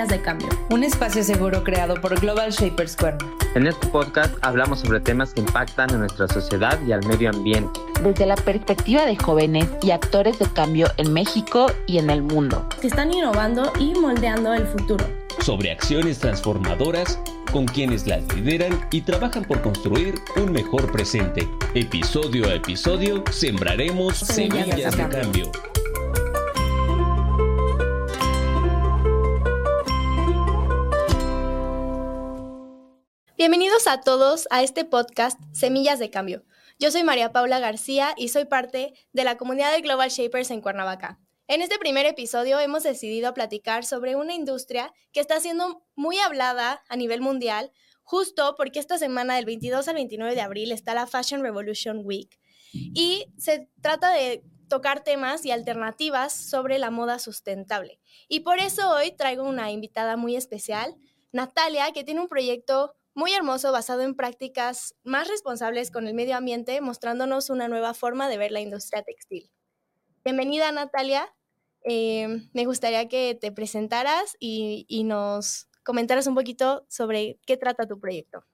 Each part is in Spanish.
Semillas de Cambio, un espacio seguro creado por Global Shapers Cuerno. En este podcast hablamos sobre temas que impactan en nuestra sociedad y al medio ambiente. Desde la perspectiva de jóvenes y actores de cambio en México y en el mundo. Que están innovando y moldeando el futuro. Sobre acciones transformadoras con quienes las lideran y trabajan por construir un mejor presente. Episodio a episodio, sembraremos semillas, de cambio. Bienvenidos a todos a este podcast Semillas de Cambio. Yo soy María Paula García y soy parte de la comunidad de Global Shapers en Cuernavaca. En este primer episodio hemos decidido platicar sobre una industria que está siendo muy hablada a nivel mundial, justo porque esta semana del 22 al 29 de abril está la Fashion Revolution Week. Y se trata de tocar temas y alternativas sobre la moda sustentable. Y por eso hoy traigo una invitada muy especial, Natalia, que tiene un proyecto muy hermoso basado en prácticas más responsables con el medio ambiente, mostrándonos una nueva forma de ver la industria textil. Bienvenida Natalia, eh, me gustaría que te presentaras y, nos comentaras un poquito sobre qué trata tu proyecto.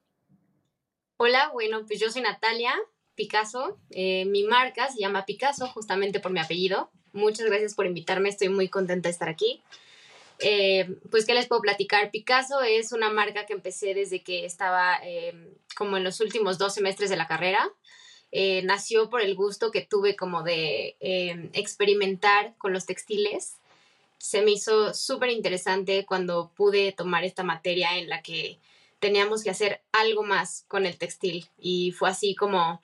Hola, bueno, pues yo soy Natalia Picasso, eh, mi marca se llama Picasso justamente por mi apellido. Muchas gracias por invitarme, estoy muy contenta de estar aquí. Eh, pues, ¿qué les puedo platicar? Picasso es una marca que empecé desde que estaba eh, como en los últimos dos semestres de la carrera. Eh, nació por el gusto que tuve como de experimentar con los textiles. Se me hizo súper interesante cuando pude tomar esta materia en la que teníamos que hacer algo más con el textil y fue así como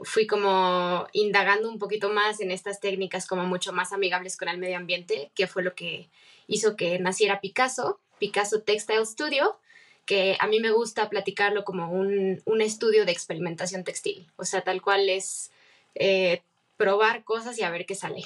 fui como indagando un poquito más en estas técnicas como mucho más amigables con el medio ambiente, que fue lo que hizo que naciera Picasso, Picasso Textile Studio, que a mí me gusta platicarlo como un, estudio de experimentación textil. O sea, tal cual es eh, probar cosas y a ver qué sale.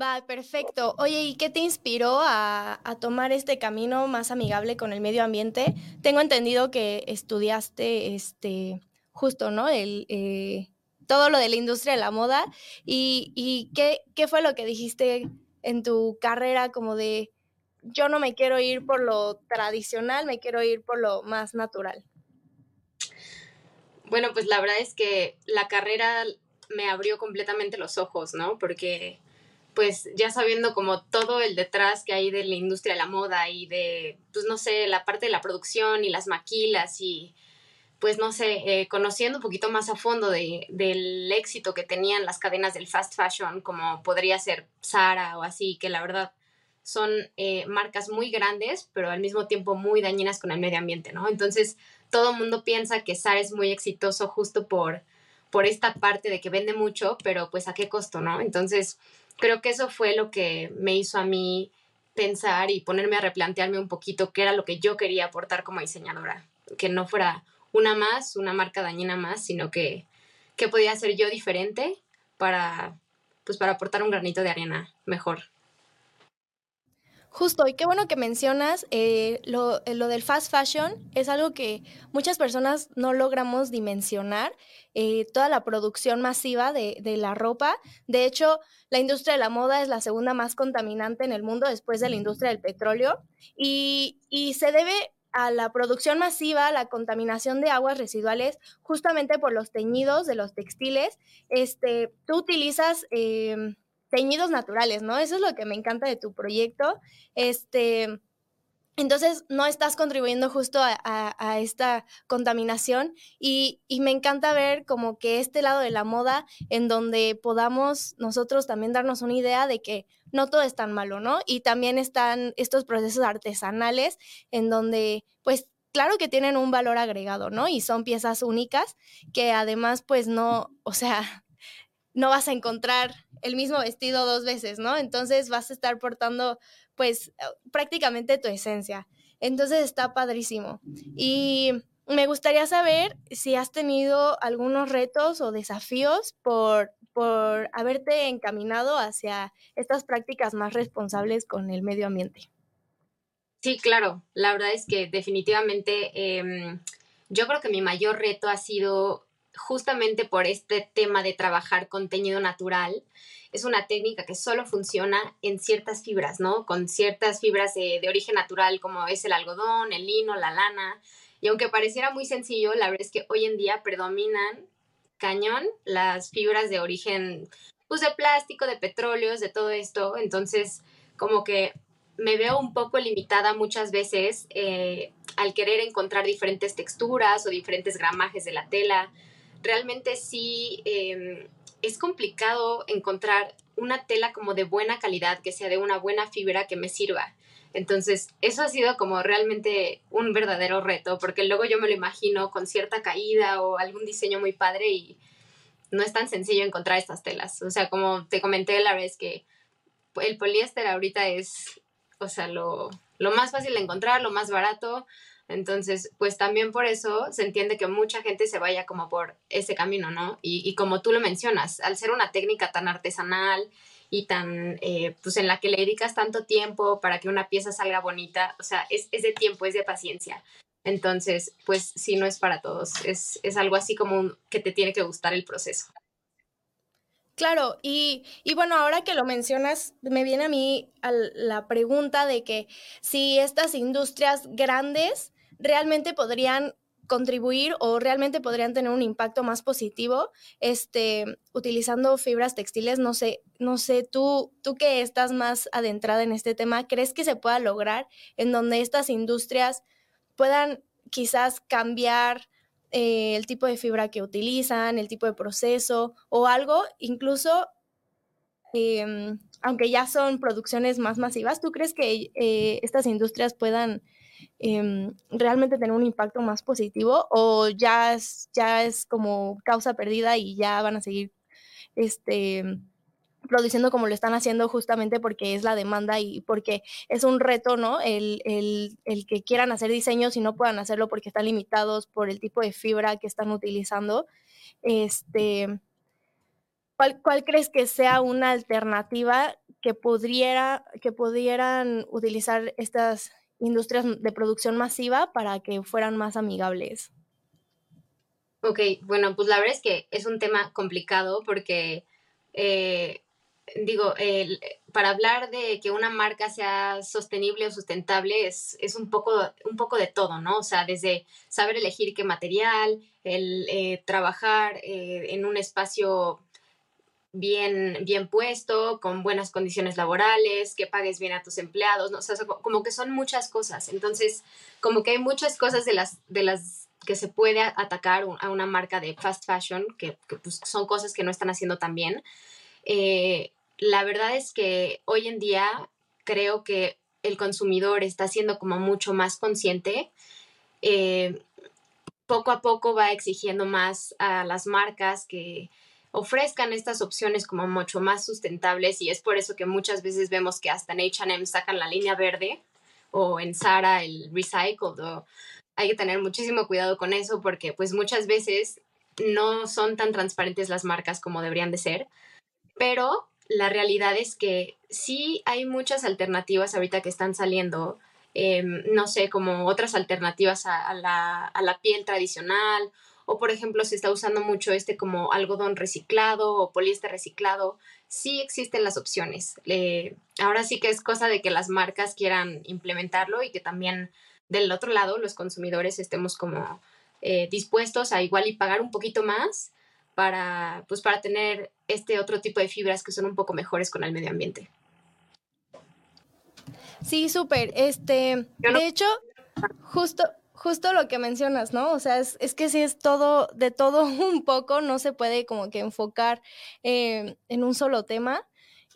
Va, perfecto. Oye, ¿y qué te inspiró a, tomar este camino más amigable con el medio ambiente? Tengo entendido que estudiaste este justo, ¿no? El, eh, todo lo de la industria de la moda. ¿Y, y qué, qué fue lo que dijiste en tu carrera como de yo no me quiero ir por lo tradicional, me quiero ir por lo más natural? Bueno, pues la verdad es que la carrera me abrió completamente los ojos, ¿no? Porque pues ya sabiendo como todo el detrás que hay de la industria de la moda y de, pues no sé, la parte de la producción y las maquilas y pues no sé, eh, conociendo un poquito más a fondo de, del éxito que tenían las cadenas del fast fashion, como podría ser Zara o así, que la verdad son eh, marcas muy grandes, pero al mismo tiempo muy dañinas con el medio ambiente, ¿no? Entonces, todo el mundo piensa que Zara es muy exitoso justo por, por esta parte de que vende mucho, pero pues a qué costo, ¿no? Entonces, creo que eso fue lo que me hizo a mí pensar y ponerme a replantearme un poquito qué era lo que yo quería aportar como diseñadora, que no fuera una más, una marca dañina más, sino que, que podía hacer yo diferente para, pues para aportar un granito de arena mejor. Justo, y qué bueno que mencionas eh, lo, eh, lo, del fast fashion, es algo que muchas personas no logramos dimensionar, eh, toda la producción masiva de, de, la ropa. De hecho, la industria de la moda es la segunda más contaminante en el mundo después de la industria del petróleo y, y se debe a la producción masiva, la contaminación de aguas residuales, justamente por los teñidos de los textiles, este, tú utilizas em, teñidos naturales, ¿no? Eso es lo que me encanta de tu proyecto. Este, entonces, no estás contribuyendo justo a, esta contaminación y, y, me encanta ver como que este lado de la moda en donde podamos nosotros también darnos una idea de que no todo es tan malo, ¿no? Y también están estos procesos artesanales en donde, pues, claro que tienen un valor agregado, ¿no? Y son piezas únicas que además, pues, no, o sea, no vas a encontrar el mismo vestido dos veces, ¿no? Entonces vas a estar portando pues prácticamente tu esencia. Entonces está padrísimo. Y me gustaría saber si has tenido algunos retos o desafíos por, por haberte encaminado hacia estas prácticas más responsables con el medio ambiente. Sí, claro. La verdad es que definitivamente em, yo creo que mi mayor reto ha sido justamente por este tema de trabajar con teñido natural, es una técnica que solo funciona en ciertas fibras, ¿no? Con ciertas fibras de, de, origen natural como es el algodón, el lino, la lana. Y aunque pareciera muy sencillo, la verdad es que hoy en día predominan cañón las fibras de origen, pues de plástico, de petróleos, de todo esto. Entonces, como que me veo un poco limitada muchas veces eh, al querer encontrar diferentes texturas o diferentes gramajes de la tela. Realmente sí em, es complicado encontrar una tela como de buena calidad, que sea de una buena fibra que me sirva. Entonces, eso ha sido como realmente un verdadero reto, porque luego yo me lo imagino con cierta caída o algún diseño muy padre y no es tan sencillo encontrar estas telas. O sea, como te comenté la vez que el poliéster ahorita es o sea, lo, más fácil de encontrar, lo más barato. Entonces, pues también por eso se entiende que mucha gente se vaya como por ese camino, ¿no? Y, como tú lo mencionas, al ser una técnica tan artesanal y tan, eh, pues en la que le dedicas tanto tiempo para que una pieza salga bonita, o sea, es, es de tiempo, es de paciencia. Entonces, pues sí, no es para todos, es, es algo así como que te tiene que gustar el proceso. Claro, y, y, bueno, ahora que lo mencionas, me viene a mí la pregunta de que si estas industrias grandes realmente podrían contribuir o realmente podrían tener un impacto más positivo este utilizando fibras textiles no sé no sé tú tú que estás más adentrada en este tema crees que se pueda lograr en donde estas industrias puedan quizás cambiar eh, el tipo de fibra que utilizan, el tipo de proceso o algo, incluso em, aunque ya son producciones más masivas, ¿tú crees que eh, estas industrias puedan em, realmente tener un impacto más positivo o ya es, ya es como causa perdida y ya van a seguir este, produciendo como lo están haciendo justamente porque es la demanda y porque es un reto, ¿no? El, que quieran hacer diseños y no puedan hacerlo porque están limitados por el tipo de fibra que están utilizando. Este, ¿cuál, crees que sea una alternativa que, pudiera, que pudieran utilizar estas industrias de producción masiva para que fueran más amigables? Ok, bueno, pues la verdad es que es un tema complicado porque eh, digo, para hablar de que una marca sea sostenible o sustentable es, un, poco, un poco de todo, ¿no? O sea, desde saber elegir qué material, el eh, trabajar eh, en un espacio bien, bien puesto, con buenas condiciones laborales, que pagues bien a tus empleados, ¿no? O sea, como que son muchas cosas. Entonces, como que hay muchas cosas de las, de las que se puede atacar a una marca de fast fashion, que, pues, son cosas que no están haciendo tan bien. Eh, la verdad es que hoy en día creo que el consumidor está siendo como mucho más consciente. Eh, poco a poco va exigiendo más a las marcas que ofrezcan estas opciones como mucho más sustentables y es por eso que muchas veces vemos que hasta en H&M sacan la línea verde o en Zara el recycled hay que tener muchísimo cuidado con eso porque pues muchas veces no son tan transparentes las marcas como deberían de ser. Pero la realidad es que sí hay muchas alternativas ahorita que están saliendo, em, no sé, como otras alternativas a, la, piel tradicional, o por ejemplo se está usando mucho este como algodón reciclado o poliéster reciclado, sí existen las opciones. ahora sí que es cosa de que las marcas quieran implementarlo y que también del otro lado los consumidores estemos como eh, dispuestos a igual y pagar un poquito más para, pues, para tener este otro tipo de fibras que son un poco mejores con el medio ambiente. Sí, súper. Este, de hecho, justo, justo lo que mencionas, ¿no? O sea, es, que si es todo, de todo un poco, no se puede como que enfocar eh, en un solo tema.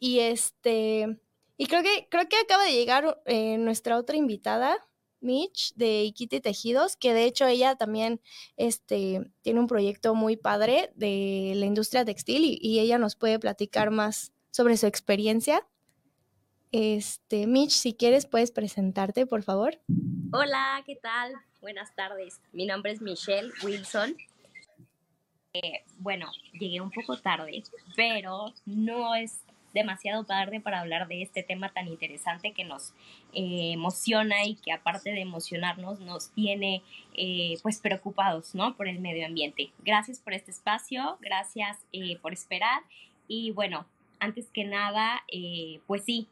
Y este, y creo que, creo que acaba de llegar eh, nuestra otra invitada, Mitch de Iquiti Tejidos, que de hecho ella también este, tiene un proyecto muy padre de la industria textil y, ella nos puede platicar más sobre su experiencia. Este, Mitch, si quieres, puedes presentarte, por favor. Hola, ¿qué tal? Buenas tardes. Mi nombre es Michelle Wilson. Eh, bueno, llegué un poco tarde, pero no es demasiado tarde para hablar de este tema tan interesante que nos eh, emociona y que aparte de emocionarnos nos tiene eh, pues preocupados, ¿no? Por el medio ambiente. Gracias por este espacio, gracias eh, por esperar y bueno, antes que nada, pues sí,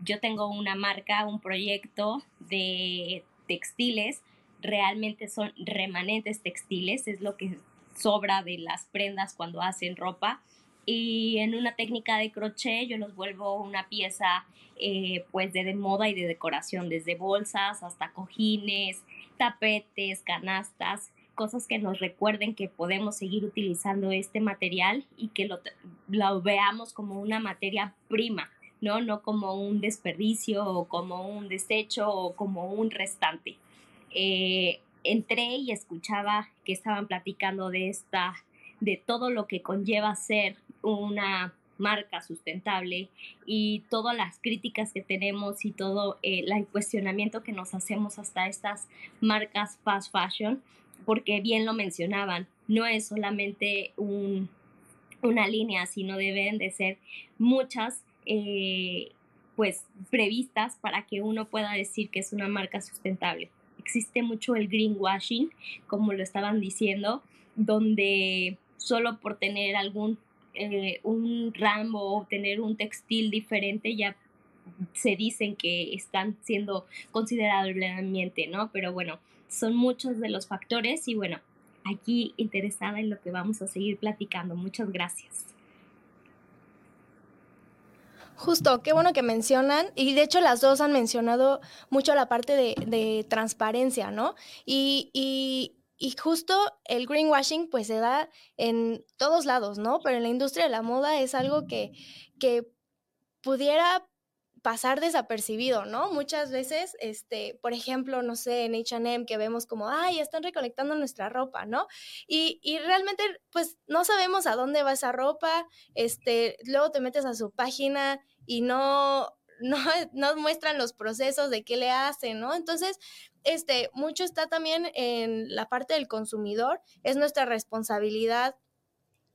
yo tengo una marca, un proyecto de textiles, realmente son remanentes textiles, es lo que sobra de las prendas cuando hacen ropa y en una técnica de crochet yo los vuelvo una pieza eh, pues de, de, moda y de decoración, desde bolsas hasta cojines, tapetes, canastas, cosas que nos recuerden que podemos seguir utilizando este material y que lo, lo veamos como una materia prima, ¿no? No como un desperdicio o como un desecho o como un restante. Eh, entré y escuchaba que estaban platicando de esta, de todo lo que conlleva ser una marca sustentable y todas las críticas que tenemos y todo eh, el cuestionamiento que nos hacemos hasta estas marcas fast fashion, porque bien lo mencionaban, no es solamente un, una línea, sino deben de ser muchas eh, pues previstas para que uno pueda decir que es una marca sustentable. Existe mucho el greenwashing, como lo estaban diciendo, donde solo por tener algún eh, un ramo o tener un textil diferente ya se dicen que están siendo considerablemente, ¿no? Pero bueno, son muchos de los factores y bueno, aquí interesada en lo que vamos a seguir platicando. Muchas gracias. Justo, qué bueno que mencionan, y de hecho las dos han mencionado mucho la parte de, transparencia, ¿no? Y, y, y justo el greenwashing pues se da en todos lados, ¿no? Pero en la industria de la moda es algo que, que pudiera pasar desapercibido, ¿no? Muchas veces, este, por ejemplo, no sé, en H&M que vemos como, ay, están recolectando nuestra ropa, ¿no? Y, y, realmente, pues, no sabemos a dónde va esa ropa, este, luego te metes a su página y no, no, no muestran los procesos de qué le hacen, ¿no? Entonces, este, mucho está también en la parte del consumidor, es nuestra responsabilidad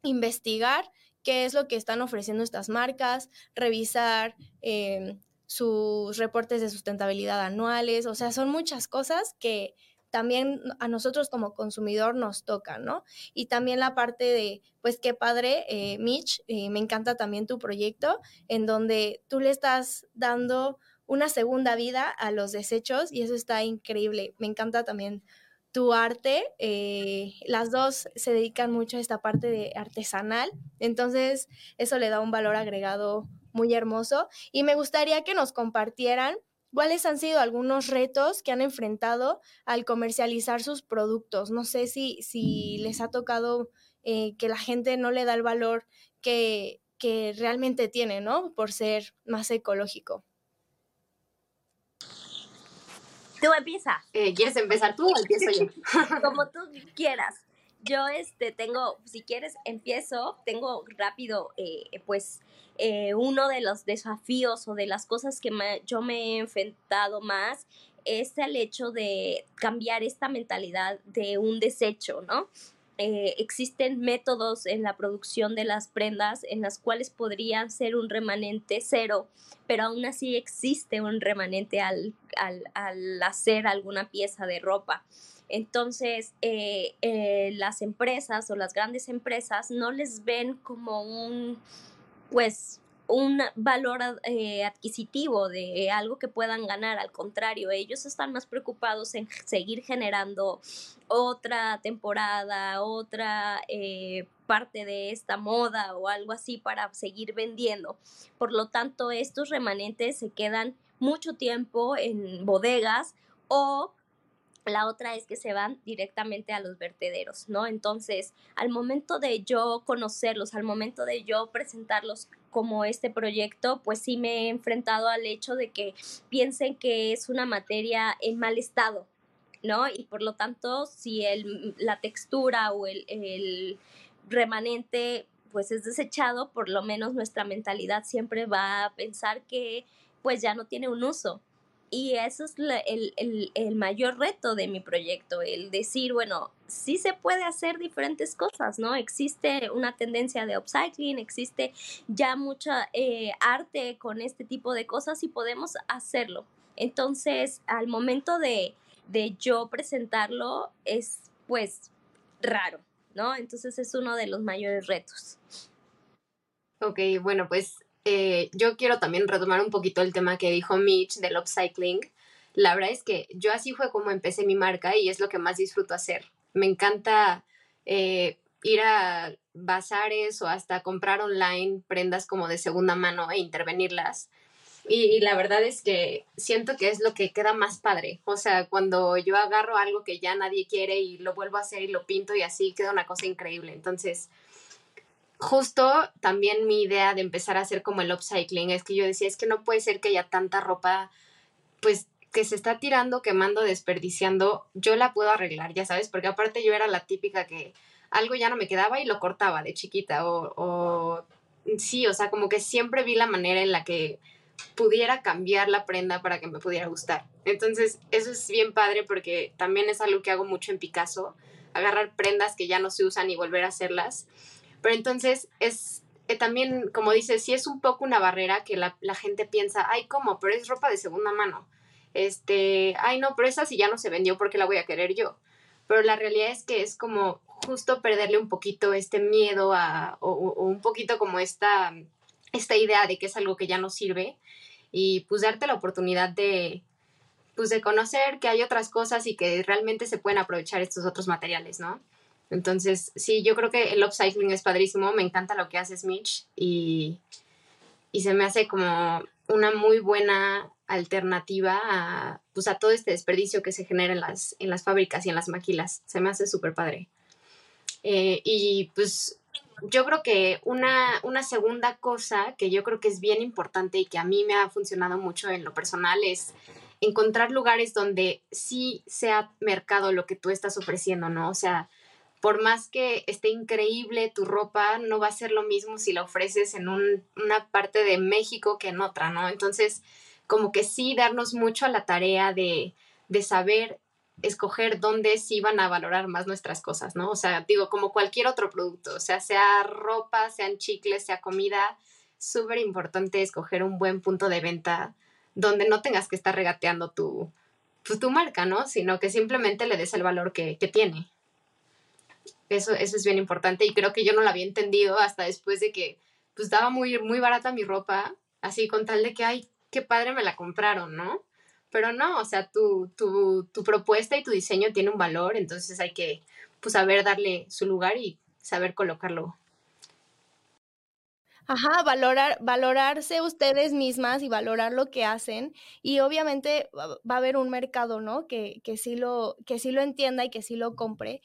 investigar qué es lo que están ofreciendo estas marcas, revisar eh, sus reportes de sustentabilidad anuales, o sea, son muchas cosas que también a nosotros como consumidor nos toca, ¿no? Y también la parte de, pues qué padre, eh, Mitch, eh, me encanta también tu proyecto, en donde tú le estás dando una segunda vida a los desechos y eso está increíble. Me encanta también tu arte. Eh, las dos se dedican mucho a esta parte de artesanal, entonces eso le da un valor agregado muy hermoso y me gustaría que nos compartieran cuáles han sido algunos retos que han enfrentado al comercializar sus productos. No sé si, si les ha tocado eh, que la gente no le da el valor que, que realmente tiene, ¿no? Por ser más ecológico. Tú empieza. Eh, ¿Quieres empezar tú o empiezo yo? Como tú quieras. Yo este tengo, si quieres, empiezo, tengo rápido, eh, pues eh, uno de los desafíos o de las cosas que yo me he enfrentado más es el hecho de cambiar esta mentalidad de un desecho, ¿no? Eh, existen métodos en la producción de las prendas en las cuales podrían ser un remanente cero, pero aún así existe un remanente al, hacer alguna pieza de ropa. Entonces, eh, eh, las empresas o las grandes empresas no les ven como un, pues, un valor eh, adquisitivo de algo que puedan ganar. Al contrario, ellos están más preocupados en seguir generando otra temporada, otra eh, parte de esta moda o algo así para seguir vendiendo. Por lo tanto, estos remanentes se quedan mucho tiempo en bodegas o la otra es que se van directamente a los vertederos, ¿no? Entonces, al momento de yo conocerlos, al momento de yo presentarlos como este proyecto, pues sí me he enfrentado al hecho de que piensen que es una materia en mal estado, ¿no? Y por lo tanto, si el, la textura o el, el remanente pues es desechado, por lo menos nuestra mentalidad siempre va a pensar que pues ya no tiene un uso, y eso es el, mayor reto de mi proyecto, el decir, bueno, sí se puede hacer diferentes cosas, ¿no? Existe una tendencia de upcycling, existe ya mucha eh, arte con este tipo de cosas y podemos hacerlo. Entonces, al momento de, de yo presentarlo, es pues raro, ¿no? Entonces es uno de los mayores retos. Ok, bueno, pues eh, yo quiero también retomar un poquito el tema que dijo Mitch del upcycling. La verdad es que yo así fue como empecé mi marca y es lo que más disfruto hacer. Me encanta eh, ir a bazares o hasta comprar online prendas como de segunda mano e intervenirlas. Y, la verdad es que siento que es lo que queda más padre. O sea, cuando yo agarro algo que ya nadie quiere y lo vuelvo a hacer y lo pinto y así queda una cosa increíble. Entonces, justo también mi idea de empezar a hacer como el upcycling es que yo decía, es que no puede ser que haya tanta ropa, pues que se está tirando, quemando, desperdiciando, yo la puedo arreglar, ya sabes, porque aparte yo era la típica que algo ya no me quedaba y lo cortaba de chiquita, o, o sí, o sea, como que siempre vi la manera en la que pudiera cambiar la prenda para que me pudiera gustar. Entonces, eso es bien padre porque también es algo que hago mucho en Picasso, agarrar prendas que ya no se usan y volver a hacerlas. Pero entonces es eh, también, como dices, sí es un poco una barrera que la, gente piensa, ay, ¿cómo? Pero es ropa de segunda mano. Este, ay, no, pero esa sí ya no se vendió porque la voy a querer yo. Pero la realidad es que es como justo perderle un poquito este miedo a, o, un poquito como esta, esta idea de que es algo que ya no sirve y pues darte la oportunidad de, pues de conocer que hay otras cosas y que realmente se pueden aprovechar estos otros materiales, ¿no? Entonces, sí, yo creo que el upcycling es padrísimo, me encanta lo que hace Mitch y, y se me hace como una muy buena alternativa a, pues, a todo este desperdicio que se genera en las, en las fábricas y en las maquilas. Se me hace súper padre. Eh, y pues yo creo que una, una segunda cosa que yo creo que es bien importante y que a mí me ha funcionado mucho en lo personal es encontrar lugares donde sí sea mercado lo que tú estás ofreciendo, ¿no? O sea, por más que esté increíble tu ropa, no va a ser lo mismo si la ofreces en una parte de México que en otra, ¿no? Entonces, como que sí darnos mucho a la tarea de, de saber escoger dónde sí van a valorar más nuestras cosas, ¿no? O sea, digo, como cualquier otro producto, o sea, sea ropa, sean chicles, sea comida, súper importante escoger un buen punto de venta donde no tengas que estar regateando tu, pues, tu, marca, ¿no? Sino que simplemente le des el valor que, que tiene. Eso, eso es bien importante y creo que yo no lo había entendido hasta después de que pues daba muy, muy barata mi ropa, así con tal de que, ay, qué padre me la compraron, ¿no? Pero no, o sea, tu, tu, tu propuesta y tu diseño tiene un valor, entonces hay que pues saber darle su lugar y saber colocarlo Ajá, valorar, valorarse ustedes mismas y valorar lo que hacen. Y obviamente va, a haber un mercado, ¿no? Que, que, sí lo, que sí lo entienda y que sí lo compre.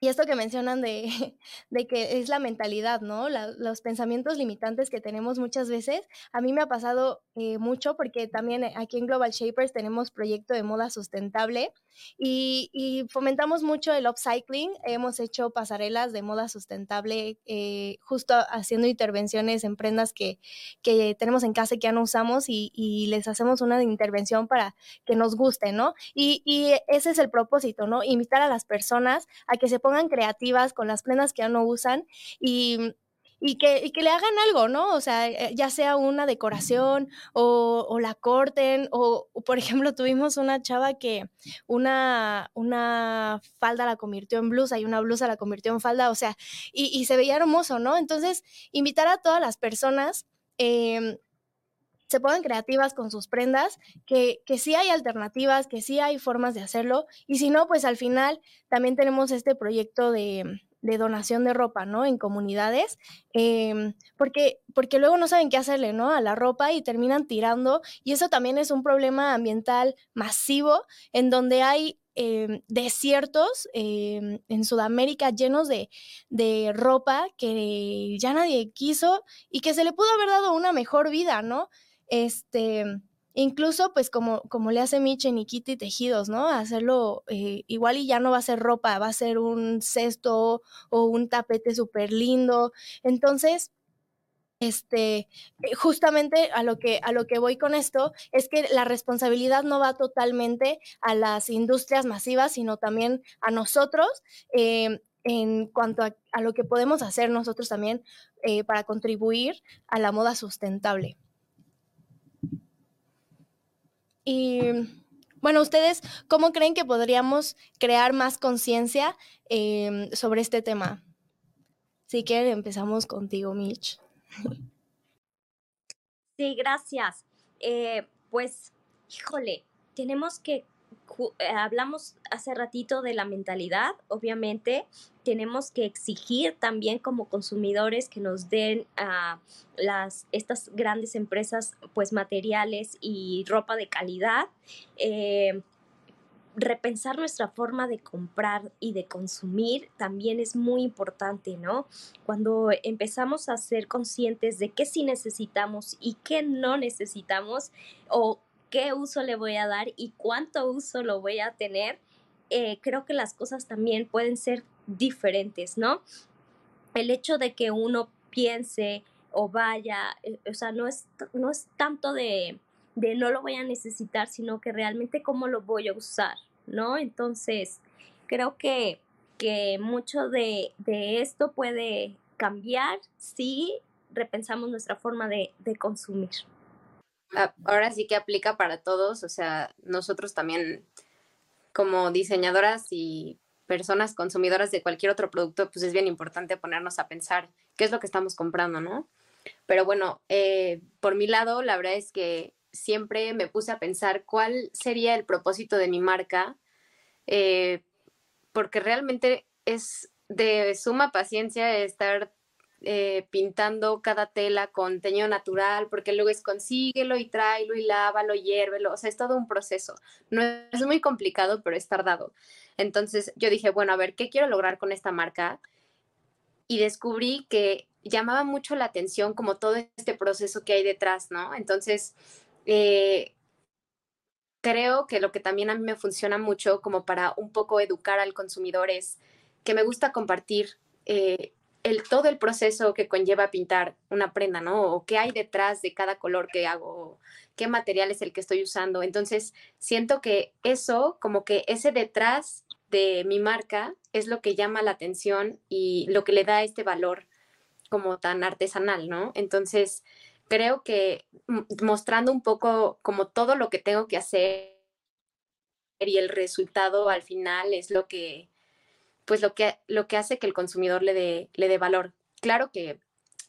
Y esto que mencionan de, de que es la mentalidad, ¿no? los pensamientos limitantes que tenemos muchas veces. A mí me ha pasado eh, mucho porque también aquí en Global Shapers tenemos proyecto de moda sustentable y, fomentamos mucho el upcycling. Hemos hecho pasarelas de moda sustentable eh, justo haciendo intervenciones en prendas que, que, tenemos en casa y que ya no usamos y, les hacemos una intervención para que nos guste, ¿no? Y, y ese es el propósito, ¿no? Invitar a las personas a que se pongan creativas con las prendas que ya no usan y, y, que, que, le hagan algo, ¿no? O sea, eh, ya sea una decoración o, la corten o, por ejemplo, tuvimos una chava que una, una falda la convirtió en blusa y una blusa la convirtió en falda, o sea, y, y se veía hermoso, ¿no? Entonces, invitar a todas las personas. Eh, se pongan creativas con sus prendas, que, que sí hay alternativas, que sí hay formas de hacerlo, y si no, pues al final también tenemos este proyecto de, de donación de ropa, ¿no? En comunidades, em, porque, porque luego no saben qué hacerle, ¿no? A la ropa y terminan tirando, y eso también es un problema ambiental masivo, en donde hay em, desiertos em, en Sudamérica llenos de, de, ropa que ya nadie quiso y que se le pudo haber dado una mejor vida, ¿no? Este, incluso pues como, como le hace Mitch en Iquiti Tejidos, ¿no? Hacerlo eh, igual y ya no va a ser ropa, va a ser un cesto o un tapete súper lindo. Entonces, este, eh, justamente a lo, que, a lo que voy con esto es que la responsabilidad no va totalmente a las industrias masivas, sino también a nosotros em, en cuanto a, lo que podemos hacer nosotros también eh, para contribuir a la moda sustentable. Y bueno, ustedes, ¿cómo creen que podríamos crear más conciencia em, sobre este tema? Si quieren, empezamos contigo, Mitch. Sí, gracias. Eh, pues, híjole, tenemos que, hablamos hace ratito de la mentalidad, obviamente, tenemos que exigir también como consumidores que nos den a las, estas grandes empresas, pues, materiales y ropa de calidad. Eh, repensar nuestra forma de comprar y de consumir también es muy importante, ¿no? Cuando empezamos a ser conscientes de qué sí necesitamos y qué no necesitamos o qué uso le voy a dar y cuánto uso lo voy a tener, eh, creo que las cosas también pueden ser diferentes, ¿no? El hecho de que uno piense o vaya, eh, o sea, no es, no es tanto de, de no lo voy a necesitar, sino que realmente cómo lo voy a usar, ¿no? Entonces, creo que, que mucho de, esto puede cambiar si repensamos nuestra forma de, consumir. Ah, ahora sí que aplica para todos, o sea, nosotros también como diseñadoras y personas consumidoras de cualquier otro producto, pues es bien importante ponernos a pensar qué es lo que estamos comprando, ¿no? Pero bueno, eh, por mi lado, la verdad es que siempre me puse a pensar cuál sería el propósito de mi marca, eh, porque realmente es de suma paciencia estar eh, pintando cada tela con teño natural, porque luego es consíguelo y tráelo y lávalo, hiérvelo, o sea, es todo un proceso. No es muy complicado, pero es tardado. Entonces yo dije, bueno, a ver, ¿qué quiero lograr con esta marca? Y descubrí que llamaba mucho la atención como todo este proceso que hay detrás, ¿no? Entonces, eh, creo que lo que también a mí me funciona mucho como para un poco educar al consumidor es que me gusta compartir eh, el, todo el proceso que conlleva pintar una prenda, ¿no? O qué hay detrás de cada color que hago, qué material es el que estoy usando. Entonces, siento que eso, como que ese detrás de mi marca es lo que llama la atención y lo que le da este valor como tan artesanal, ¿no? Entonces, creo que mostrando un poco como todo lo que tengo que hacer y el resultado al final es lo que, pues lo que, lo que hace que el consumidor le dé, le dé valor. Claro que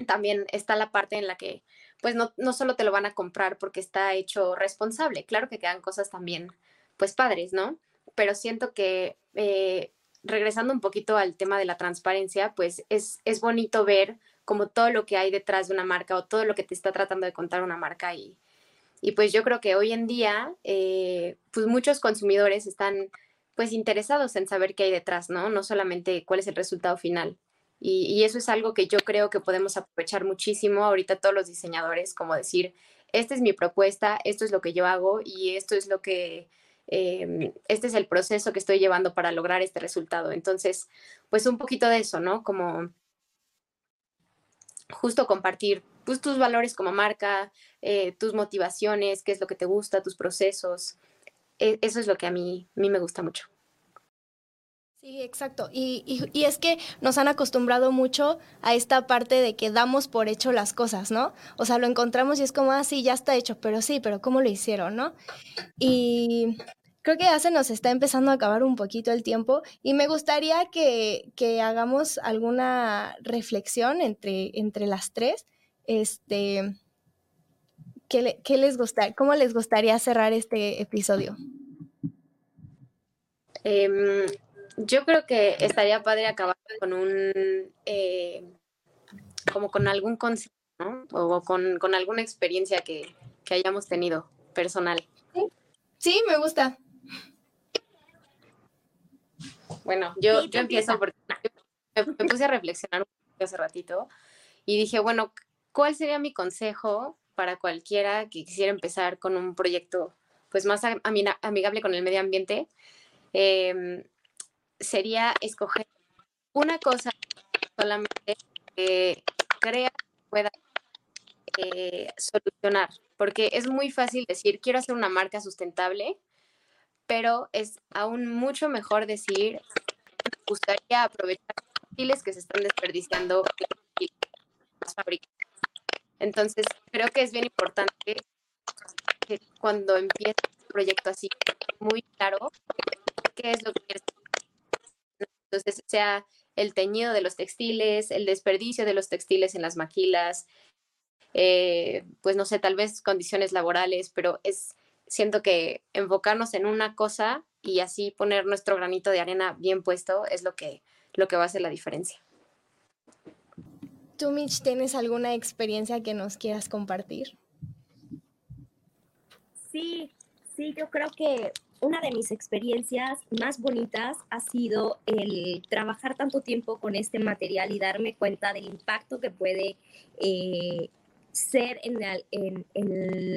también está la parte en la que, pues no, no solo te lo van a comprar porque está hecho responsable, claro que quedan cosas también, pues padres, ¿no? Pero siento que eh, regresando un poquito al tema de la transparencia, pues es, es bonito ver como todo lo que hay detrás de una marca o todo lo que te está tratando de contar una marca y, y pues yo creo que hoy en día eh, pues muchos consumidores están pues interesados en saber qué hay detrás, ¿no? No solamente cuál es el resultado final. Y, eso es algo que yo creo que podemos aprovechar muchísimo ahorita todos los diseñadores, como decir, esta es mi propuesta, esto es lo que yo hago y esto es lo que, eh, este es el proceso que estoy llevando para lograr este resultado. Entonces, pues un poquito de eso, ¿no? Como justo compartir pues, tus valores como marca, eh, tus motivaciones, qué es lo que te gusta, tus procesos. E, eso es lo que a mí, me gusta mucho. Sí, exacto. Y, y, es que nos han acostumbrado mucho a esta parte de que damos por hecho las cosas, ¿no? O sea, lo encontramos y es como, ah, sí, ya está hecho, pero sí, pero ¿cómo lo hicieron, no? Y creo que ya se nos está empezando a acabar un poquito el tiempo y me gustaría que, hagamos alguna reflexión entre, entre las tres. Este, ¿qué, les gusta, ¿Cómo les gustaría cerrar este episodio? Em, yo creo que estaría padre acabar con un, eh, como con algún consejo, ¿no? O con, alguna experiencia que, hayamos tenido personal. sí, me gusta. Bueno, yo, yo empiezo porque me, puse a reflexionar hace ratito y dije, bueno, ¿cuál sería mi consejo para cualquiera que quisiera empezar con un proyecto pues más amigable con el medio ambiente? Em, sería escoger una cosa solamente que crea que pueda eh, solucionar, porque es muy fácil decir, quiero hacer una marca sustentable, pero es aún mucho mejor decir, me gustaría aprovechar los que se están desperdiciando en las fábricas. Entonces, creo que es bien importante que cuando empiece un proyecto así, muy claro qué es lo que. Entonces, sea el teñido de los textiles, el desperdicio de los textiles en las maquilas, eh, pues no sé, tal vez condiciones laborales, pero es, siento que enfocarnos en una cosa y así poner nuestro granito de arena bien puesto es lo que, lo que va a hacer la diferencia. ¿Tú, Mitch, tienes alguna experiencia que nos quieras compartir? Sí, sí, yo creo que una de mis experiencias más bonitas ha sido el trabajar tanto tiempo con este material y darme cuenta del impacto que puede eh, ser en,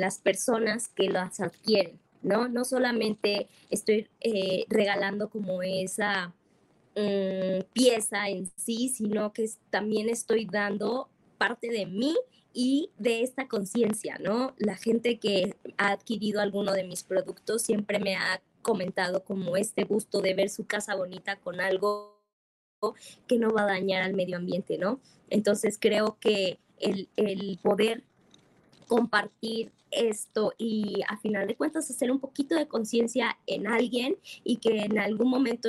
las personas que las adquieren, ¿no? No solamente estoy eh, regalando como esa mm, pieza en sí, sino que también estoy dando parte de mí y de esta conciencia, ¿no? La gente que ha adquirido alguno de mis productos siempre me ha comentado como este gusto de ver su casa bonita con algo que no va a dañar al medio ambiente, ¿no? Entonces creo que el poder compartir esto y a final de cuentas hacer un poquito de conciencia en alguien y que en algún momento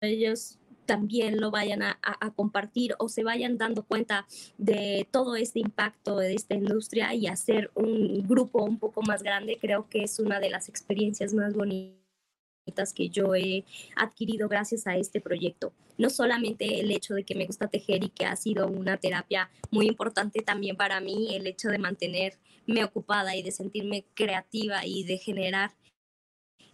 ellos también lo vayan a, compartir o se vayan dando cuenta de todo este impacto de esta industria y hacer un grupo un poco más grande, creo que es una de las experiencias más bonitas que yo he adquirido gracias a este proyecto. No solamente el hecho de que me gusta tejer y que ha sido una terapia muy importante también para mí, el hecho de mantenerme ocupada y de sentirme creativa y de generar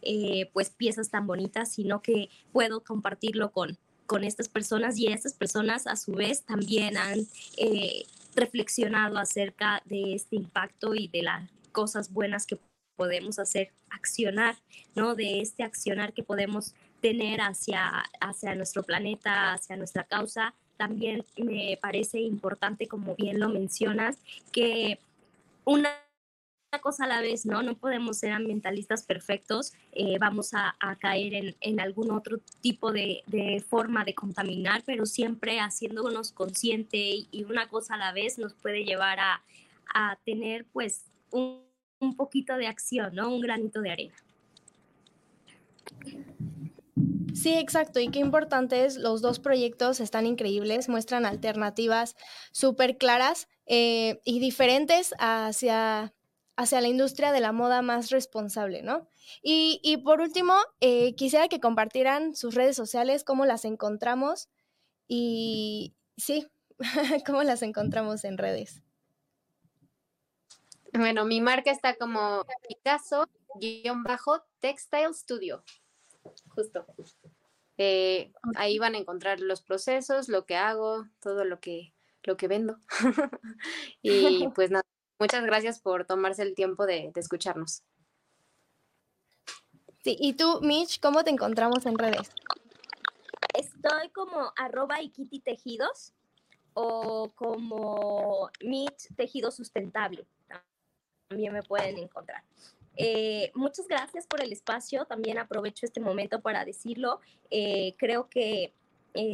eh, pues piezas tan bonitas, sino que puedo compartirlo con con estas personas y estas personas a su vez también han eh, reflexionado acerca de este impacto y de las cosas buenas que podemos hacer, accionar, ¿no? De este accionar que podemos tener hacia, hacia nuestro planeta, hacia nuestra causa. También me parece importante, como bien lo mencionas, que una cosa a la vez, ¿no? No podemos ser ambientalistas perfectos, eh, vamos a, caer en, algún otro tipo de, forma de contaminar, pero siempre haciéndonos consciente y, una cosa a la vez nos puede llevar a, tener pues un, un, poquito de acción, ¿no? Un granito de arena. Sí, exacto. Y qué importantes, los dos proyectos están increíbles, muestran alternativas súper claras eh, y diferentes hacia hacia la industria de la moda más responsable, ¿no? Y, por último, eh, quisiera que compartieran sus redes sociales, cómo las encontramos y sí, cómo las encontramos en redes. Bueno, mi marca está como Picasso-Textile Studio, justo. Eh, ahí van a encontrar los procesos, lo que hago, todo lo que, lo que vendo. y pues nada, Muchas gracias por tomarse el tiempo de, escucharnos. Sí, y tú, Mitch, ¿cómo te encontramos en redes? Estoy como arroba Ikiti Tejidos o como Mitch Tejido Sustentable. También me pueden encontrar. Eh, muchas gracias por el espacio. También aprovecho este momento para decirlo. Eh, creo que eh,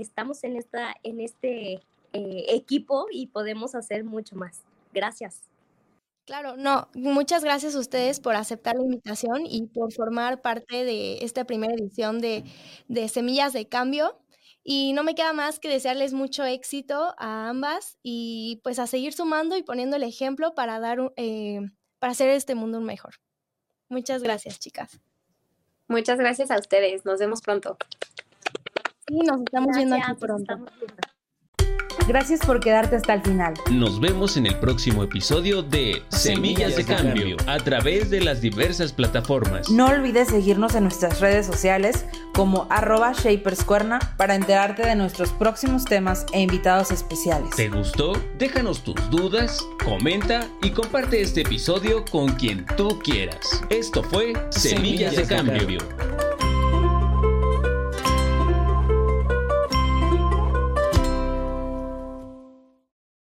estamos en, esta, en este equipo y podemos hacer mucho más. Gracias. Claro, no, muchas gracias a ustedes por aceptar la invitación y por formar parte de esta primera edición de, Semillas de Cambio. Y no me queda más que desearles mucho éxito a ambas y pues a seguir sumando y poniendo el ejemplo para, dar, eh, para hacer este mundo un mejor. Muchas gracias, chicas. Muchas gracias a ustedes. Nos vemos pronto. Sí, nos estamos viendo aquí pronto. Gracias por quedarte hasta el final. Nos vemos en el próximo episodio de Semillas de Cambio a través de las diversas plataformas. No olvides seguirnos en nuestras redes sociales como arroba shaperscuerna para enterarte de nuestros próximos temas e invitados especiales. ¿Te gustó? Déjanos tus dudas, comenta y comparte este episodio con quien tú quieras. Esto fue Semillas, de, cambio.